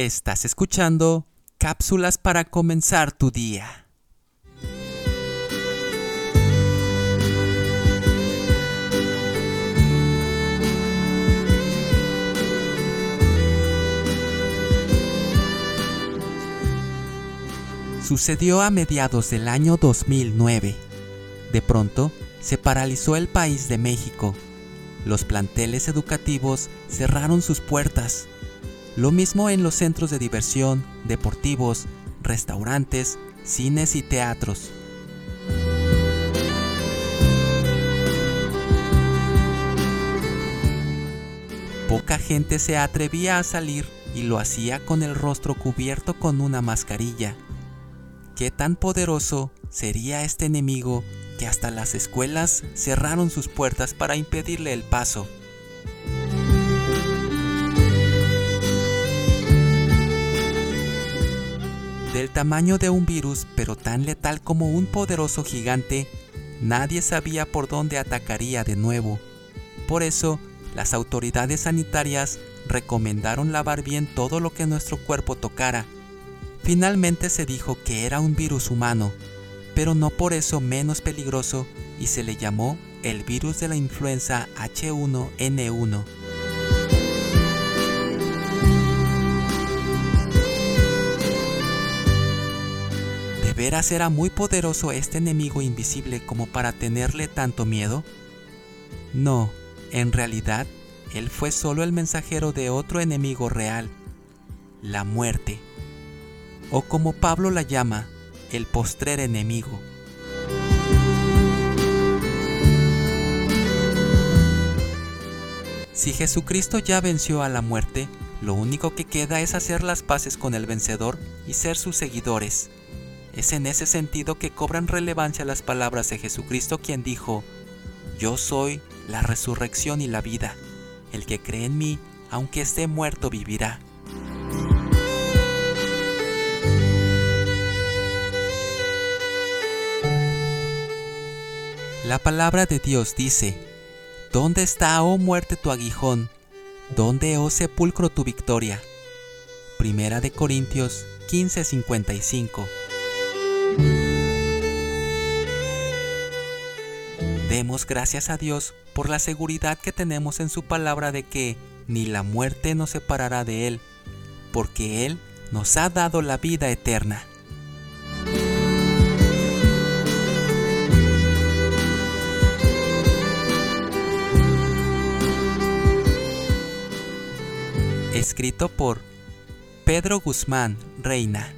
Estás escuchando cápsulas para comenzar tu día. Sucedió a mediados del año 2009. De pronto, se paralizó el país de México. Los planteles educativos cerraron sus puertas. Lo mismo en los centros de diversión, deportivos, restaurantes, cines y teatros. Poca gente se atrevía a salir y lo hacía con el rostro cubierto con una mascarilla. ¿Qué tan poderoso sería este enemigo que hasta las escuelas cerraron sus puertas para impedirle el paso? Del tamaño de un virus, pero tan letal como un poderoso gigante, nadie sabía por dónde atacaría de nuevo. Por eso, las autoridades sanitarias recomendaron lavar bien todo lo que nuestro cuerpo tocara. Finalmente se dijo que era un virus humano, pero no por eso menos peligroso y se le llamó el virus de la influenza H1N1. Veras era muy poderoso este enemigo invisible como para tenerle tanto miedo? No, en realidad, él fue solo el mensajero de otro enemigo real, la muerte, o como Pablo la llama, el postrer enemigo. Si Jesucristo ya venció a la muerte, lo único que queda es hacer las paces con el vencedor y ser sus seguidores. Es en ese sentido que cobran relevancia las palabras de Jesucristo quien dijo, Yo soy la resurrección y la vida. El que cree en mí, aunque esté muerto, vivirá. La palabra de Dios dice, ¿Dónde está, oh muerte, tu aguijón? ¿Dónde, oh sepulcro, tu victoria? Primera de Corintios 15:55 Demos gracias a Dios por la seguridad que tenemos en su palabra de que ni la muerte nos separará de Él, porque Él nos ha dado la vida eterna. Escrito por Pedro Guzmán Reina.